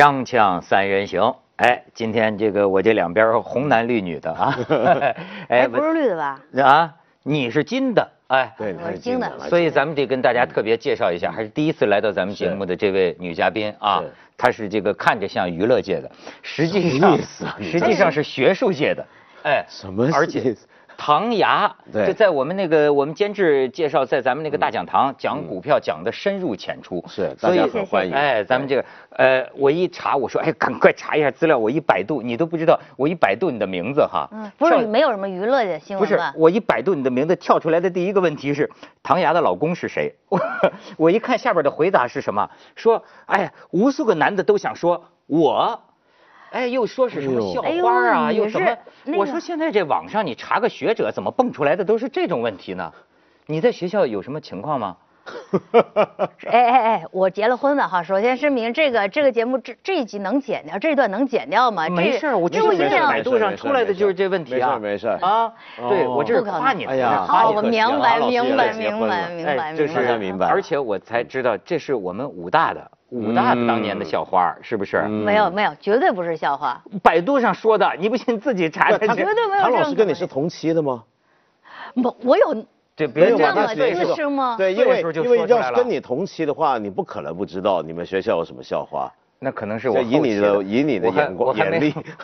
锵锵三人行，哎，今天这个我这两边红男绿女的啊，哎，不是绿的吧？啊，你是金的，哎，对，我是金的所以咱们得跟大家特别介绍一下，还是第一次来到咱们节目的这位女嘉宾啊是，她是这个看着像娱乐界的，实际上意思啊实际上是学术界的，哎，什么而且意思唐牙，对就在我们那个我们监制介绍，在咱们那个大讲堂讲股票讲的深入浅出，是所以大家很欢迎哎，咱们这个呃，我一查，我说哎，赶快查一下资料，我一百度，你都不知道，我一百度你的名字哈，嗯，不是没有什么娱乐的新闻不是吧？我一百度你的名字跳出来的第一个问题是唐牙的老公是谁？我 我一看下边的回答是什么？说哎，无数个男的都想说我。哎，又说是什么校哎呦花啊，又什么？那个我说现在这网上你查个学者，怎么蹦出来的都是这种问题呢？你在学校有什么情况吗？哎哎哎，我结了婚了哈。首先声明，这个这个节目这这一集能剪掉，这一段能剪掉吗？没事儿，我就因为是在百度上出来的就是这问题啊。没事儿没事啊，对哦我这是不可能夸你的，哎呀我明白明白明白明哎白这是明白。明白而且我才知道这是我们武大的武大的当年的校花，是不是？嗯没有没有，绝对不是校花。百度上说的，你不信自己查查。绝对没有唐老师跟你是同期的吗？不，我有对，别没有吧这么资深吗？对，因为因为要是跟你同期的话，你不可能不知道你们学校有什么校花。那可能是我以你的以你的眼光眼力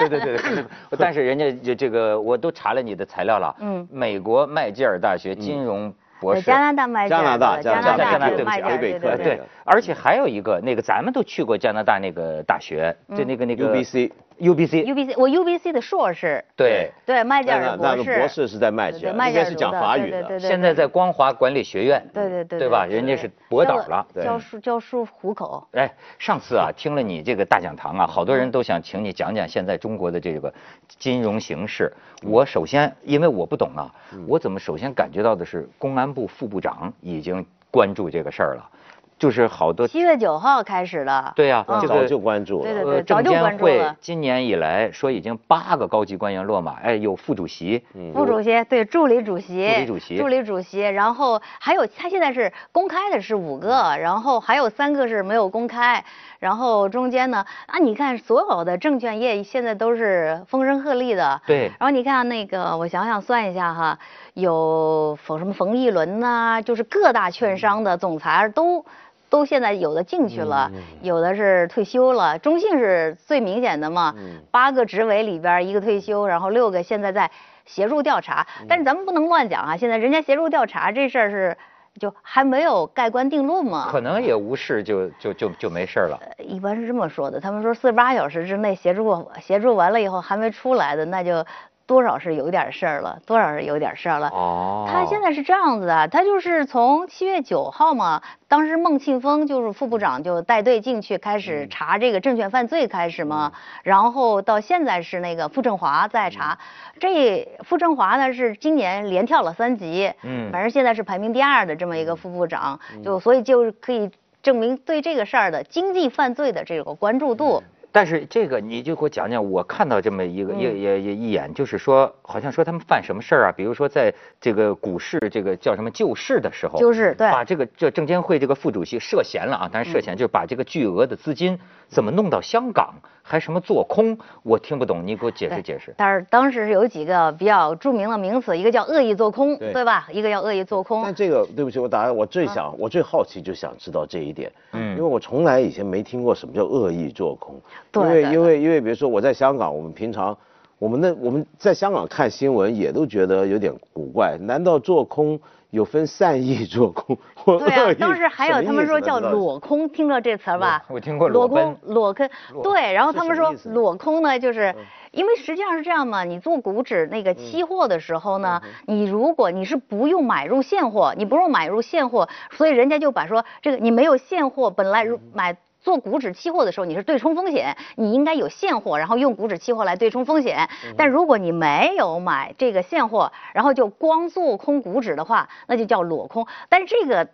对对对对对，但是人家这这个我都查了你的材料了，嗯美国麦吉尔大学金融博士，呃加拿大麦加拿大加拿大大加拿大对不起麦加魁北克对对对呃对，而且还有一个那个咱们都去过加拿大那个大学，就那个那个 UBC UBC，UBC，我 UBC 的硕士，对。对麦吉那那那尔博士，个博士是在麦吉尔，应该是讲法语的。现在在光华管理学院，对对对对吧？人家是博导了。教书教书糊口。哎，上次啊，听了你这个大讲堂啊，好多人都想请你讲讲现在中国的这个金融形势。我首先，因为我不懂啊，我怎么首先感觉到的是，公安部副部长已经关注这个事儿了，就是好多七月九号开始的。对呀、嗯这个早就关注了。对对对，早就关注了今年以来说已经八个高级官员落马，哎，有副主席，副主席对助理主席，助理主席助理主席，然后还有他现在是公开的是五个，然后还有三个是没有公开，然后中间呢啊，你看所有的证券业现在都是风声鹤唳的，对然后你看那个，我想想算一下哈，有冯什么冯一伦呐、就是各大券商的总裁都。都现在有的进去了，有的是退休了。中信是最明显的嘛，八个执委里边一个退休，然后六个现在在协助调查。但是咱们不能乱讲啊，现在人家协助调查这事儿是就还没有盖棺定论嘛。可能也无事就就就就没事了。呃一般是这么说的，他们说四十八小时之内协助协助完了以后还没出来的，那就多少是有点事儿了，多少是有点事儿了。哦。他现在是这样子的，他就是从七月九号嘛，当时孟庆峰就是副部长就带队进去开始查这个证券犯罪开始嘛，然后到现在是那个傅政华在查，这傅政华呢是今年连跳了三级，嗯。反正现在是排名第二的这么一个副部长，就所以就可以证明对这个事儿的经济犯罪的这个关注度。但是这个你就给我讲讲，我看到这么一个嗯一也也一眼，就是说，好像说他们犯什么事儿啊？比如说在这个股市这个叫什么救市的时候，就是对把这个这证监会这个副主席涉嫌了啊，当然涉嫌就是把这个巨额的资金怎么弄到香港，还什么做空，我听不懂，你给我解释解释。但是当时是有几个比较著名的名词，一个叫恶意做空，对。对吧？一个叫恶意做空。但。这个对不起，我打断，我最想、我最好奇就想知道这一点，嗯。因为我从来以前没听过什么叫恶意做空，对因为因为因为比如说我在香港，我们平常我们那我们在香港看新闻也都觉得有点古怪，难道做空有分善意做空 或对啊，当时还有他们说叫裸空，听着这词儿吧？我听过裸空，裸空，对。然后他们说裸空呢，就是因为实际上是这样嘛，你做股指那个期货的时候呢，你如果你是不用买入现货，你不用买入现货，所以人家就把说这个你没有现货，本来如买。做股指期货的时候，你是对冲风险，你应该有现货，然后用股指期货来对冲风险。但如果你没有买这个现货，然后就光做空股指的话，那就叫裸空。但是这个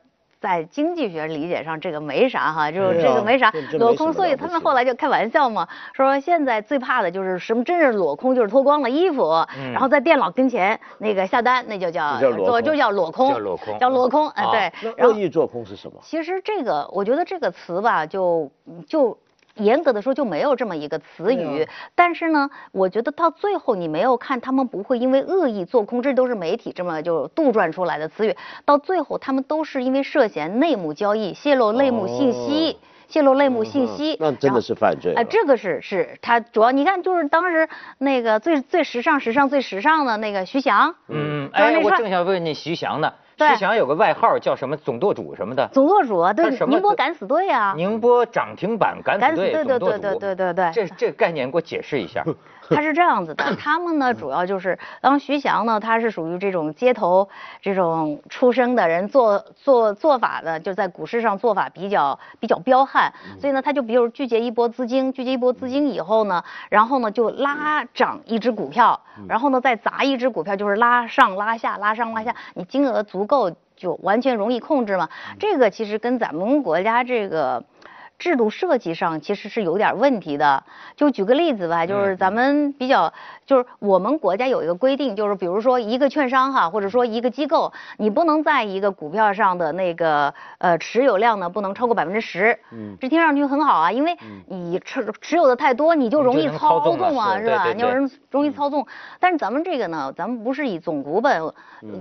在经济学理解上这个没啥哈，就是这个没啥裸空，所以他们后来就开玩笑嘛，说现在最怕的就是什么，真是裸空，就是脱光了衣服，嗯然后在电脑跟前那个下单，那就叫做就叫裸空，叫裸空叫裸空，哎啊对，然后恶意做空是什么？其实这个，我觉得这个词吧，就就严格的说就没有这么一个词语。对但是呢，我觉得到最后你没有看他们不会因为恶意做空，这都是媒体这么就杜撰出来的词语。到最后他们都是因为涉嫌内幕交易、泄露内幕信息、哦泄露内幕信息，那真的是犯罪了。啊，这个是是他主要你看就是当时那个最最时尚、时尚最时尚的那个徐翔，嗯，哎，我正想问你徐翔呢，对徐翔有个外号叫什么总舵主什么的，总舵主啊，对宁波敢死队啊，宁波涨停板敢死队对总舵主，对对对对对对。这这个概念给我解释一下。他是这样子的，他们呢主要就是，当徐翔呢，他是属于这种街头这种出生的人，做做做法的，就在股市上做法比较比较彪悍，所以呢，他就比如聚集一波资金，聚集一波资金以后呢，然后呢就拉涨一只股票，然后呢再砸一只股票，就是拉上拉下，拉上拉下，你金额足够就完全容易控制嘛。这个其实跟咱们国家这个。制度设计上其实是有点问题的。就举个例子吧，就是咱们比较，就是我们国家有一个规定，就是比如说一个券商哈，或者说一个机构，你不能在一个股票上的那个呃持有量呢，不能超过百分之十。嗯这听上去很好啊，因为你持持有的太多，你就容易操操纵啊，是吧？你有人容易操纵。但是咱们这个呢，咱们不是以总股本，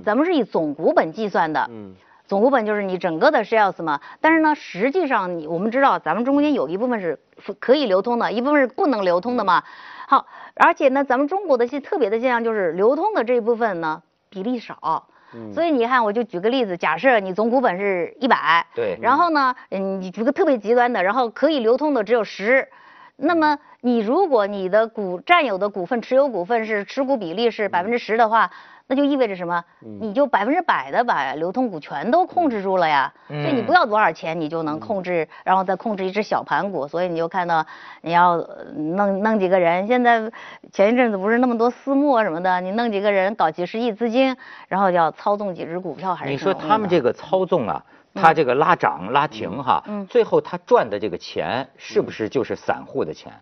咱们是以总股本计算的。嗯总股本就是你整个的 shares 嘛，但是呢，实际上你我们知道，咱们中间有一部分是可以流通的，一部分是不能流通的嘛。好，而且呢，咱们中国的一些特别的现象就是流通的这一部分呢比例少。所以你看，我就举个例子，假设你总股本是一百，对然后呢，嗯，你举个特别极端的，然后可以流通的只有十，那么你如果你的股占有的股份持有股份是持股比例是百分之十的话，那就意味着什么？你就百分之百的把流通股全都控制住了呀。所以你不要多少钱，你就能控制，然后再控制一只小盘股。所以你就看到你要呃弄弄几个人，现在前一阵子不是那么多私募啊什么的，你弄几个人搞几十亿资金，然后要操纵几只股票，还是你说他们这个操纵啊，他这个拉涨拉停哈，嗯最后他赚的这个钱是不是就是散户的钱？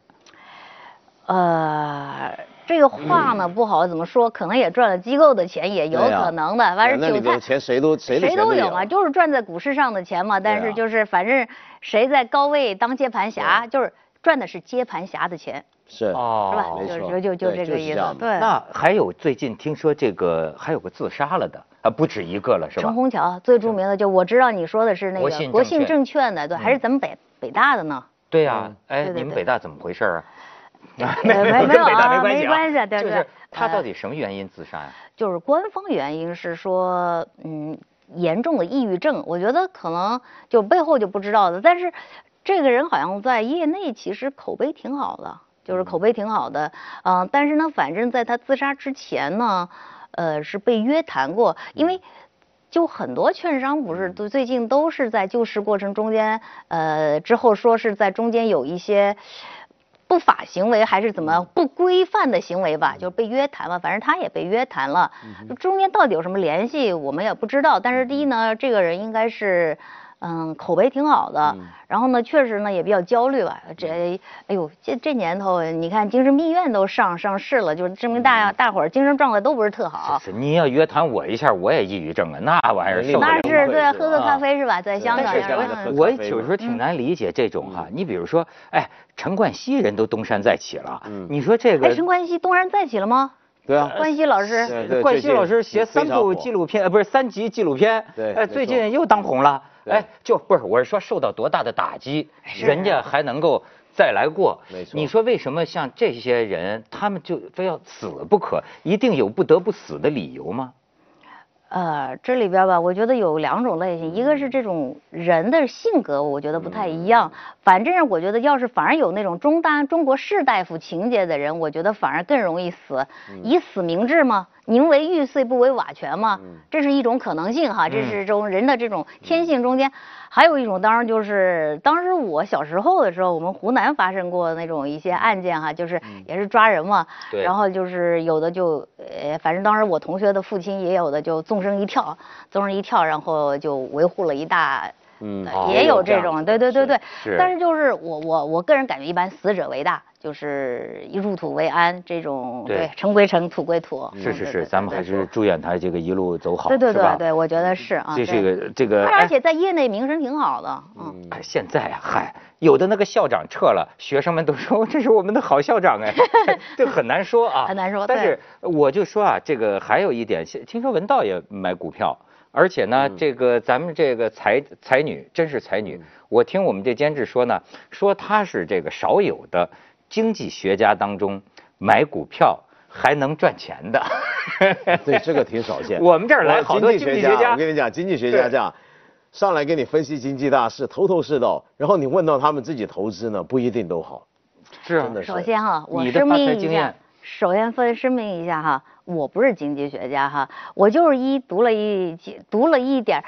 呃，这个话呢不好怎么说，可能也赚了机构的钱，也有可能的。反正那里韭菜谁都谁都有嘛，就是赚在股市上的钱嘛。但是就是反正谁在高位当接盘侠，就是赚的是接盘侠的钱，是哦是吧？没就错就就这个意思对，那还有最近听说这个还有个自杀了的啊，不止一个了是吧陈？虹桥最著名的就我知道你说的是那个国信证券的，对，还是咱们北北大的呢。对呀嗯，哎，你们北大怎么回事啊？呃没没没有啊没关系啊，没关系对对就是他呃到底什么原因自杀呀？就是官方原因是说，嗯，严重的抑郁症，我觉得可能就背后就不知道的，但是这个人好像在业内其实口碑挺好的，就是口碑挺好的，嗯、但是呢，反正在他自杀之前呢，呃，是被约谈过，因为。就很多券商不是都最近都是在救市过程中间，呃，之后说是在中间有一些不法行为还是怎么不规范的行为吧，就是被约谈了，反正他也被约谈了，就中间到底有什么联系我们也不知道。但是第一呢，这个人应该是。嗯，口碑挺好的，然后呢，确实呢也比较焦虑吧。这，哎呦，这这年头，你看精神病院都上上市了，就是证明大大伙儿精神状态都不是特好。是你要约谈我一下，我也抑郁症啊，那玩意儿受不那是对喝个啊咖啡是吧？在香港我有时候挺难理解这种哈，你比如说，哎，陈冠希人都东山再起了，嗯你说这个哎，陈冠希东山再起了吗？对啊，冠希老师，冠希老师写三部纪录片，呃，不是三集纪录片，哎，最近又当红了，对哎，就不是，我是说受到多大的打击，人家还能够再来过，没错。你说为什么像这些人，他们就非要死不可，一定有不得不死的理由吗？呃，这里边吧，我觉得有两种类型，一个是这种人的性格，我觉得不太一样。反正我觉得，要是反而有那种中大中国士大夫情节的人，我觉得反而更容易死，以死明志吗，宁为玉碎不为瓦全吗，这是一种可能性哈，这是种人的这种天性中间。还有一种，当然就是当时我小时候的时候，我们湖南发生过那种一些案件哈，就是也是抓人嘛，然后就是有的就呃，反正当时我同学的父亲也有的就纵纵身一跳，纵身一跳，然后就维护了一大。嗯也有这种，对对对对是。但是就是我我我个人感觉，一般死者为大，就是一入土为安这种，对对，尘归尘，土归土。是是是，咱们还是祝愿他这个一路走好，对对对对，我觉得是啊。这是对个这个，而哎且在业内名声挺好的，嗯。哎，现在啊，嗨，有的那个校长撤了，学生们都说 这是我们的好校长哎，这很难说啊，很难说但是我就说啊，这个还有一点，听说文道也买股票，而且呢，这个咱们这个才才女真是才女，我听我们这监制说呢，说她是这个少有的经济学家当中买股票还能赚钱的。对，这个挺少见。我们这儿来好多经经济学家我跟你讲，经济学家这样上来给你分析经济大势，头头是道，然后你问到他们自己投资呢，不一定都好。是啊首先哈，我声明一下首先分声明一下哈，我不是经济学家哈，我就是一读了一读了一点儿，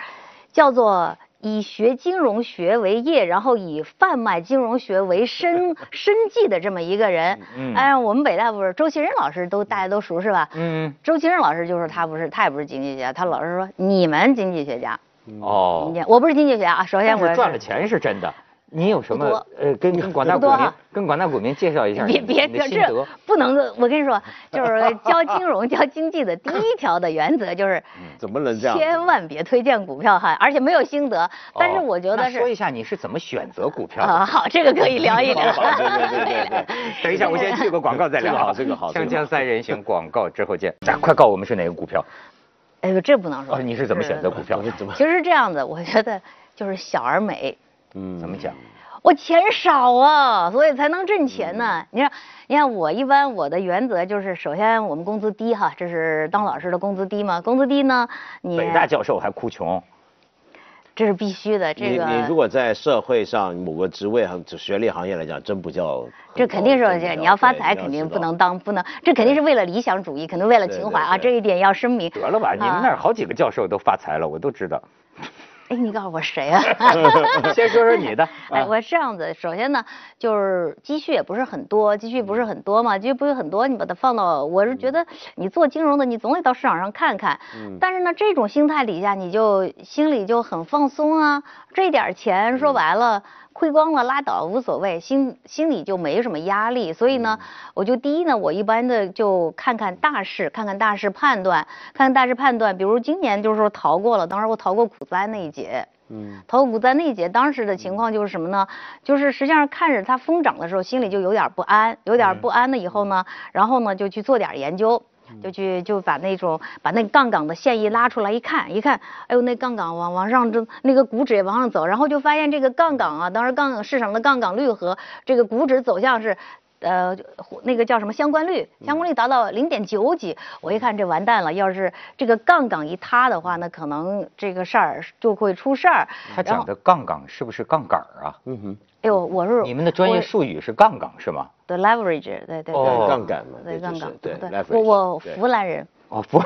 叫做以学金融学为业，然后以贩卖金融学为生 生计的这么一个人。嗯哎，我们北大不是周其仁老师都大家都熟是吧？嗯，周其仁老师就是他不是他也不是经济学家，他老是说你们经济学家，哦你，我不是经济学家啊。首先我赚了钱是真的。你有什么呃，跟跟广大股民 跟广大股民介绍一下别你别别，这？不能，我跟你说，就是教金融、教经济的第一条的原则就是，怎么能这样？千万别推荐股票哈，而且没有心得。但是哦我觉得是那说一下你是怎么选择股票的？啊，好，这个可以聊一聊。好对对对对对等一下，我先去个广告再聊。这个好这个好锵锵三人行，广告之后见。咱快告我们是哪个股票？哎呦，这不能说。哦，你是怎么选择股票？怎么其实这样子，我觉得就是小而美。嗯怎么讲？我钱少啊，所以才能挣钱呢。你看，你看我一般我的原则就是，首先我们工资低哈，这是当老师的工资低嘛。工资低呢，你北大教授还哭穷，这是必须的。这个你你如果在社会上某个职位和学历行业来讲，真不叫。这肯定是你要发财肯定不能当不能，这肯定是为了理想主义，可能为了情怀啊，这一点要声明。得了吧，你们那儿啊好几个教授都发财了，我都知道。哎，你告诉我谁啊？先说说你的。哎，啊我是这样子，首先呢，就是积蓄也不是很多，积蓄不是很多嘛，积蓄不是很多，你把它放到，我是觉得你做金融的，你总得到市场上看看。嗯但是呢，这种心态底下，你就心里就很放松啊，这点钱说白了。亏光了拉倒无所谓，心心里就没什么压力，所以呢，我就第一呢，我一般的就看看大势，看看大势判断，看看大势判断。比如今年就是说逃过了，当时我逃过股灾那一劫，嗯逃股灾那一节，当时的情况就是什么呢？就是实际上看着它疯涨的时候，心里就有点不安，有点不安了以后呢，然后呢就去做点研究。就去就把那种把那杠杆的线一拉出来一看，一看，哎呦那杠杆往往上这那个股指也往上走，然后就发现这个杠杆啊，当时杠杆市场的杠杆率和这个股指走向是。呃，那个叫什么相关率？相关率达到零点九几，我一看这完蛋了。要是这个杠杆一塌的话，那可能这个事儿就会出事儿。他讲的杠杆是不是杠杆儿啊？嗯哼，哎呦，我是你们的专业术语是杠杆是吗？对 leverage，对对哦对，杠杆嘛，对杠杆，对对，我我湖南人，哦不，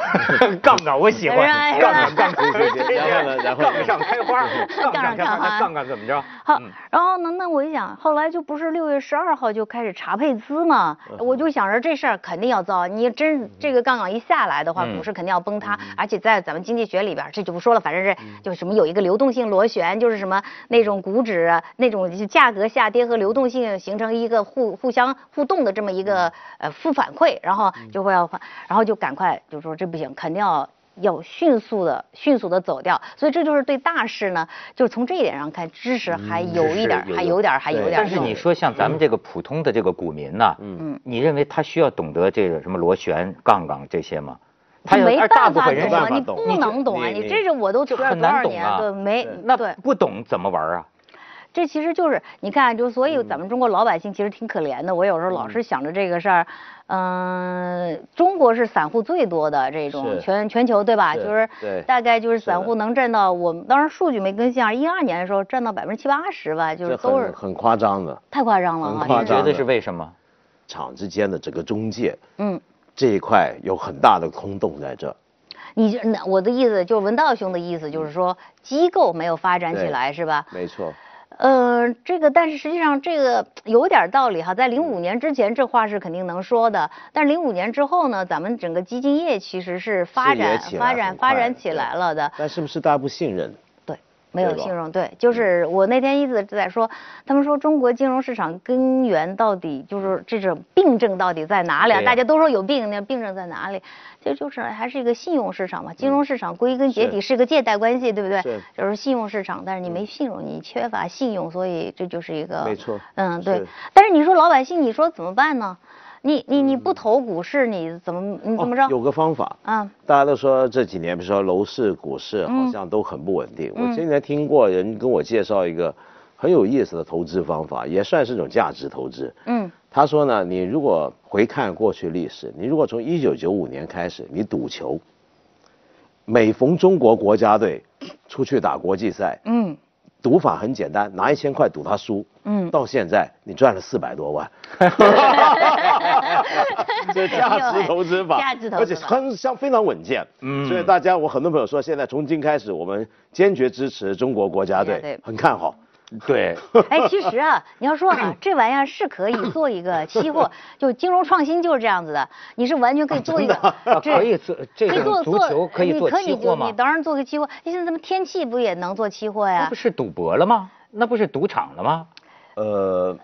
杠杆我喜欢，杠杆杠杆，对对对然后呢然后杠上开花，杠上开花，杠上开花杠杆怎么着？好嗯，然后呢，那我一想，后来就不是六月十二号就开始查配资嘛，嗯我就想着这事儿肯定要糟，你真这个杠杆一下来的话，嗯股市肯定要崩塌，而且在咱们经济学里边，这就不说了，反正是就什么有一个流动性螺旋，就是什么那种股指啊那种价格下跌和流动性形成一个互互相互动的这么一个呃负反馈，然后就会要，然后就赶快就说这不行，肯定要。要迅速的、迅速的走掉，所以这就是对大事呢，就是从这一点上看，知识还有一点还有点，还有点。但是你说像咱们这个普通的这个股民呐，嗯你认为他需要懂得这个什么螺旋、杠杆这些吗？他没大办法部分人懂你不能懂啊，你你这是我都学了多少年，难懂啊对，没那对，不懂怎么玩啊？这其实就是你看，就所嗯以咱们中国老百姓其实挺可怜的。我有时候老是想着这个事儿，嗯，中国是散户最多的这种全全球对吧？就是对大概就是散户能占到我们当时数据没更新啊，一二年的时候占到百分之七八十吧，就是都是很很夸张的，太夸张了很啊！你觉得夸张的是为什么？厂之间的这个中介嗯。这一块有很大的空洞在这。你就那我的意思就是文道兄的意思就是说机构没有发展起来是吧？没错，呃，这个，但是实际上这个有点道理哈，在零五年之前这话是肯定能说的，但是零五年之后呢，咱们整个基金业其实是发展发展发展起来了的。但是不是大家不信任？没有信用，对，就是我那天一直在说，他们说中国金融市场根源到底就是这种病症到底在哪里啊？大家都说有病，那病症在哪里？这就是还是一个信用市场嘛。金融市场归根结底是个借贷关系，对不对？就是信用市场，但是你没信用，你缺乏信用，所以这就是一个。没错。嗯，对。但是你说老百姓，你说怎么办呢？你你你不投股市，你怎么你怎么着？有个方法啊！大家都说这几年，比如说楼市、股市好像都很不稳定。我今年听过人跟我介绍一个很有意思的投资方法，也算是一种价值投资。嗯，他说呢，你如果回看过去历史，你如果从一九九五年开始，你赌球，每逢中国国家队出去打国际赛，嗯。赌法很简单，拿一千块赌他输，嗯，到现在你赚了四百多万，这价值投资法，价值投资，而且很像非常稳健，嗯，所以大家我很多朋友说，现在从今开始我们坚决支持中国国家队，很看好。对，哎，其实啊，你要说啊，这玩意儿是可以做一个期货，就金融创新就是这样子的，你是完全可以做一个，可以做这个足球可以做期货吗？你当然做个期货，现在咱们天气不也能做期货呀？那不是赌博了吗？那不是赌场了吗？呃，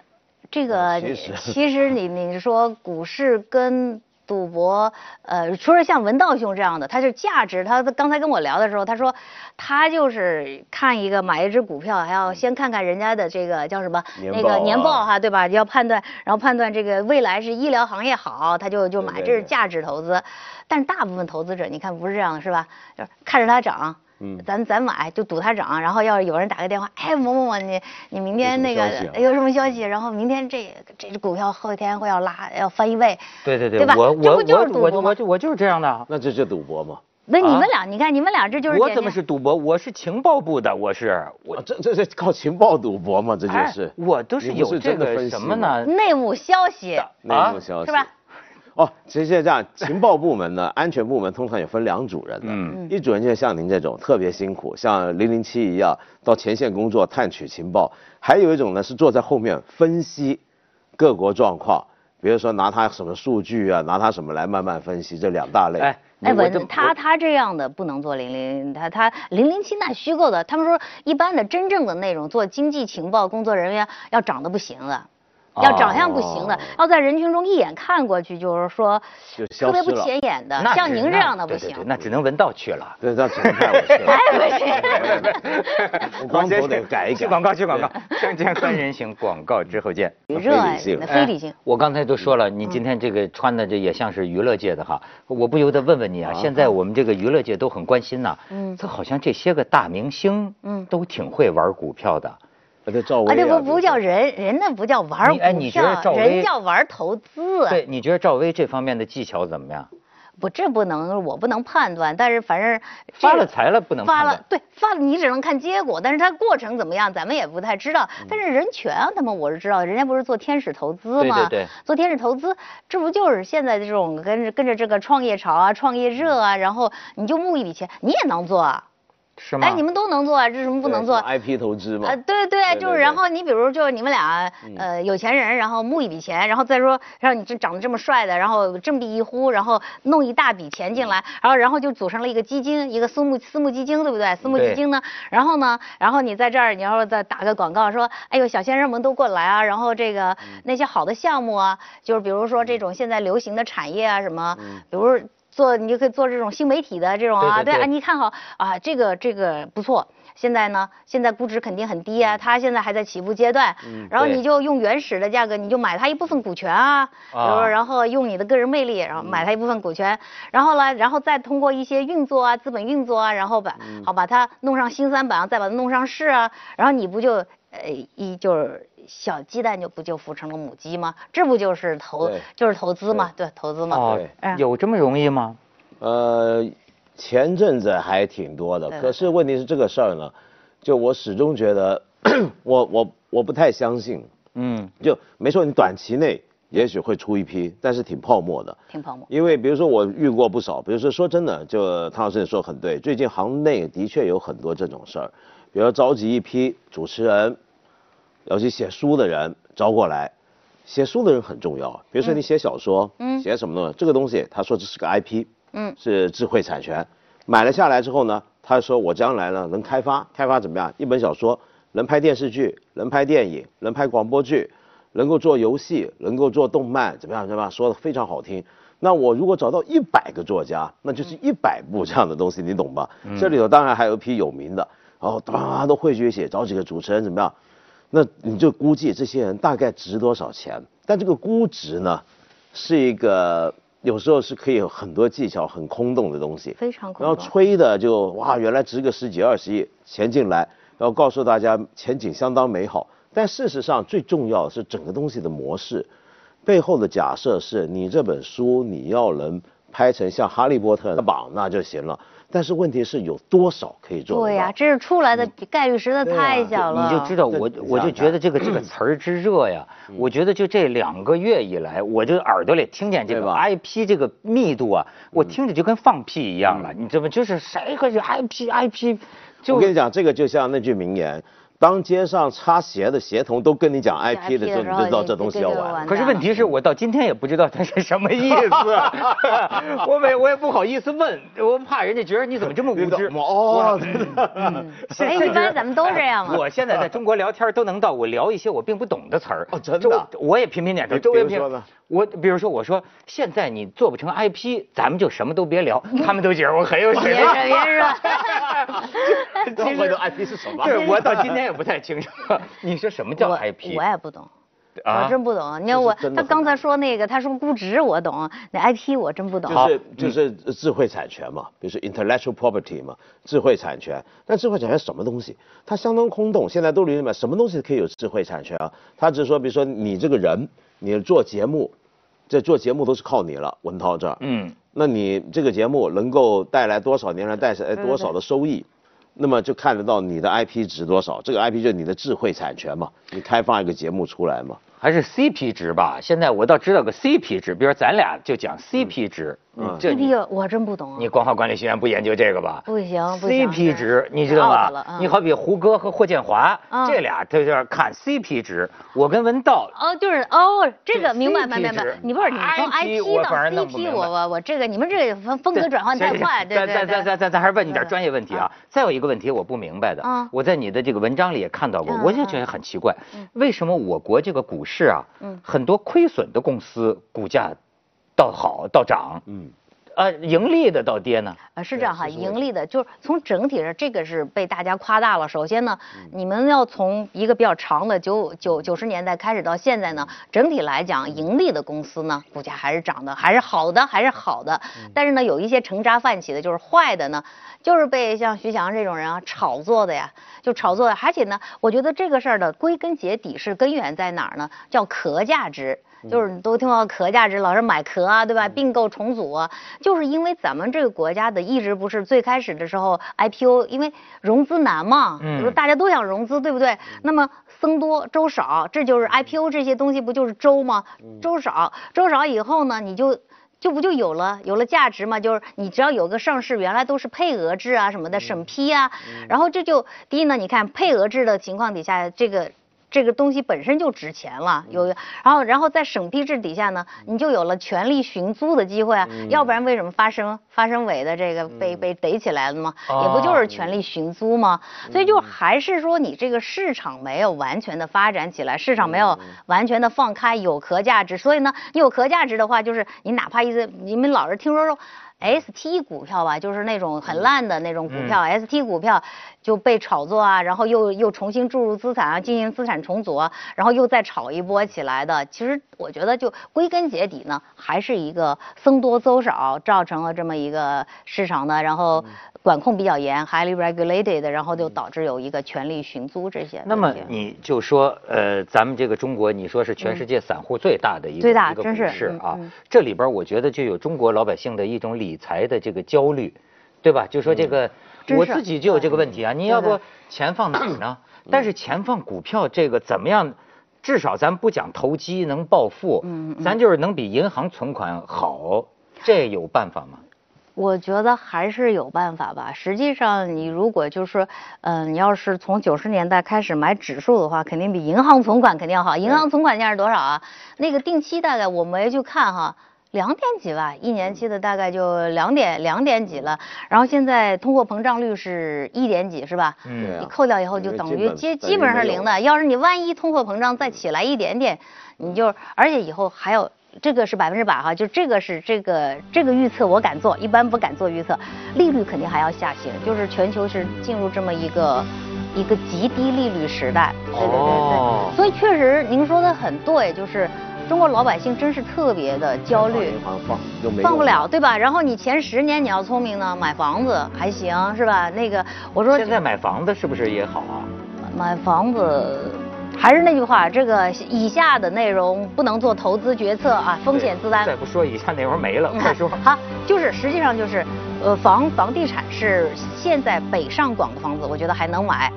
这个其实你你说股市跟。赌博，呃，除了像文道兄这样的，他是价值。他刚才跟我聊的时候，他说，他就是看一个买一只股票，还要先看看人家的这个叫什么那个年报哈，对吧？要判断，然后判断这个未来是医疗行业好，他就就买，这是价值投资。但是大部分投资者，你看不是这样的，是吧？就是看着它涨。嗯，咱咱买就赌它涨，然后要是有人打个电话，哎某某某，你你明天那个有什么消息？然后明天这这只股票后天会要拉要翻一倍，对对对，对吧？我我我我我就我就是这样的，那这就赌博吗？那你们俩，你看你们俩这就是我怎么是赌博？我是情报部的，我是我这这是靠情报赌博吗？这就是，我都是有这个什么呢？内幕消息，内幕消息是吧？哦，其实这样，情报部门呢，安全部门通常也分两组人的，嗯，一组人就像您这种特别辛苦，像零零七一样到前线工作探取情报，还有一种呢是坐在后面分析各国状况，比如说拿他什么数据啊，拿他什么来慢慢分析，这两大类。哎，哎，不，他他这样的不能做零零，他他零零七那虚构的，他们说一般的真正的那种做经济情报工作人员要长得不行的。要长相不行的，要在人群中一眼看过去，就是说特别不显眼的，像您这样的不行。那只能闻道去了。对，那只能看我去了。我 光头得改一改。去广告，去广告。锵锵三人行，广告之后见。热爱非理性。我刚才都说了，你今天这个穿的这也像是娱乐界的哈，我不由得问问你啊，现在我们这个娱乐界都很关心呐，嗯，这好像这些个大明星，嗯，都挺会玩股票的。啊，这赵薇啊，这不不叫人，人那不叫玩股票，人叫玩投资。对，你觉得赵薇这方面的技巧怎么样？不，这不能，我不能判断。但是反正发了财了，不能发了，对，发了你只能看结果，但是它过程怎么样，咱们也不太知道。但是人权啊，他们我是知道，人家不是做天使投资吗？对对对，做天使投资，这不就是现在的这种跟着跟着这个创业潮啊，创业热啊，然后你就募一笔钱，你也能做。啊。是吗？哎，你们都能做啊，这什么不能做？IP 投资嘛。呃，对对，就是然后你比如就你们俩呃有钱人，然后募一笔钱，然后再说让你这长得这么帅的，然后振臂一呼，然后弄一大笔钱进来，然后然后就组成了一个基金，一个私募私募基金，对不对？私募基金呢，然后呢，然后你在这儿你要再打个广告说，哎呦小先生们都过来啊，然后这个那些好的项目啊，就是比如说这种现在流行的产业啊什么，比如。做你就可以做这种新媒体的这种啊，对啊，你看好啊，这个这个不错。现在呢，现在估值肯定很低啊，它现在还在起步阶段。嗯。然后你就用原始的价格，你就买它一部分股权啊。啊。然后用你的个人魅力，然后买它一部分股权，然后呢，然后再通过一些运作啊，资本运作啊，然后把好把它弄上新三板，再把它弄上市啊，然后你不就呃一就是。小鸡蛋就不就孵成了母鸡吗？这不就是投就是投资吗？对，投资吗？哦，有这么容易吗？呃，前阵子还挺多的，可是问题是这个事儿呢，就我始终觉得，我我我不太相信。嗯，就没错，你短期内也许会出一批，但是挺泡沫的。挺泡沫。因为比如说我遇过不少，比如说说真的，就汤老师你说很对，最近行内的确有很多这种事儿，比如召集一批主持人。要去写书的人招过来。写书的人很重要，比如说你写小说，嗯，写什么东西，这个东西他说这是个 IP，嗯，是智慧产权，买了下来之后呢，他说我将来呢能开发，开发怎么样？一本小说能拍电视剧，能拍电影，能拍广播剧，能够做游戏，能够做动漫，怎么样？怎么样？说的非常好听。那我如果找到一百个作家，那就是一百部这样的东西，你懂吧？这里头当然还有一批有名的，然后哒都汇聚一起，找几个主持人怎么样？那你就估计这些人大概值多少钱？但这个估值呢，是一个有时候是可以有很多技巧、很空洞的东西。非常空洞。然后吹的就哇，原来值个十几二十亿钱进来，然后告诉大家前景相当美好。但事实上最重要的是整个东西的模式，背后的假设是你这本书你要能拍成像《哈利波特》的榜那就行了。但是问题是有多少可以做？对呀，这是出来的概率实在太小了。你就知道我，我就觉得这个这个词儿之热呀，我觉得就这两个月以来，我就耳朵里听见这个 IP 这个密度啊，我听着就跟放屁一样了。你知道吗？就是谁和谁 IP IP，就我跟你讲，这个就像那句名言。当街上擦鞋的鞋童都跟你讲 IP 的时候，你就知道这东西要完。可是问题是我到今天也不知道它是什么意思，我没我也不好意思问，我怕人家觉得你怎么这么无知。哦，哎，一般咱们都这样啊。我现在在中国聊天都能到我聊一些我并不懂的词儿。哦，真的。我也频频点头。周围说呢？我比如说我说现在你做不成 IP，咱们就什么都别聊。他们都觉得我很有水平。别说别说。其实 IP 是什么？对，我到今天也不太清楚。你说什么叫 IP？我也不懂，我真不懂。你看我，他刚才说那个，他说估值我懂，那 IP 我真不懂。就是就是智慧产权嘛，比如说 intellectual property 嘛，智慧产权。那智慧产权什么东西？它相当空洞。现在都理解什么东西可以有智慧产权啊？他只是说，比如说你这个人，你做节目，这做节目都是靠你了，文涛这儿。嗯。那你这个节目能够带来多少年来带来多少的收益？那么就看得到你的 IP 值多少，这个 IP 就是你的智慧产权嘛，你开发一个节目出来嘛。还是 CP 值吧，现在我倒知道个 CP 值，比如咱俩就讲 CP 值。嗯，CP 我真不懂。你光华管理学院不研究这个吧？不行，CP 值你知道吗？你好比胡歌和霍建华，这俩他就看 CP 值。我跟文道。哦，就是哦，这个明白明白明白。你不是你从 IP 到 CP，我我我这个你们这个风风格转换太快，对对对。咱咱咱咱咱还是问你点专业问题啊。再有一个问题我不明白的，我在你的这个文章里也看到过，我就觉得很奇怪，为什么我国这个股市啊，嗯很多亏损的公司股价倒好倒涨？嗯。呃，盈利的倒跌呢？呃，是这样哈，盈利的就是从整体上，这个是被大家夸大了。首先呢，你们要从一个比较长的九九九十年代开始到现在呢，整体来讲，盈利的公司呢，股价还是涨的，还是好的，还是好的。但是呢，有一些成渣泛起的，就是坏的呢，就是被像徐翔这种人啊炒作的呀，就炒作的。而且呢，我觉得这个事儿的归根结底是根源在哪儿呢？叫壳价值。就是都听到壳价值，老是买壳啊，对吧？并购重组啊，就是因为咱们这个国家的一直不是最开始的时候 IPO，因为融资难嘛，嗯，大家都想融资，对不对？那么僧多粥少，这就是 IPO 这些东西不就是粥吗？粥少，粥少以后呢，你就就不就有了有了价值嘛？就是你只要有个上市，原来都是配额制啊什么的审批啊，然后这就第一呢，你看配额制的情况底下，这个。这个东西本身就值钱了，有，然后，然后在省批制底下呢，你就有了权力寻租的机会啊，要不然为什么发生发生委的这个被被逮起来了吗？也不就是权力寻租吗？所以就还是说你这个市场没有完全的发展起来，市场没有完全的放开，有壳价值。所以呢，你有壳价值的话，就是你哪怕一次你们老是听说说。ST 股票吧，就是那种很烂的那种股票，ST 股票就被炒作啊，然后又又重新注入资产啊，进行资产重组啊，然后又再炒一波起来的。其实我觉得，就归根结底呢，还是一个僧多粥少造成了这么一个市场的，然后。管控比较严，highly regulated，然后就导致有一个权力寻租这些。那么你就说，呃，咱们这个中国，你说是全世界散户最大的一个一个股市啊，这里边我觉得就有中国老百姓的一种理财的这个焦虑，对吧？就说这个我自己就有这个问题啊，你要不钱放哪儿呢？但是钱放股票这个怎么样？至少咱不讲投机能暴富，咱就是能比银行存款好，这有办法吗？我觉得还是有办法吧。实际上，你如果就是说，嗯，你要是从九十年代开始买指数的话，肯定比银行存款肯定要好。银行存款现在是多少啊？那个定期大概我没去看哈，两点几吧，一年期的大概就两点两点几了。然后现在通货膨胀率是一点几，是吧？嗯你扣掉以后就等于基基本上是零的。要是你万一通货膨胀再起来一点点，你就而且以后还有。这个是百分之百哈，就这个是这个这个预测我敢做，一般不敢做预测。利率肯定还要下行，就是全球是进入这么一个一个极低利率时代。对对对对，所以确实您说的很对，就是中国老百姓真是特别的焦虑，放放不了对吧？然后你前十年你要聪明呢，买房子还行是吧？那个我说现在买房子是不是也好啊？买房子。还是那句话，这个以下的内容不能做投资决策啊，风险自担。再不说以下内容没了，快说。好，就是实际上就是，呃，房房地产是现在北上广的房子，我觉得还能买。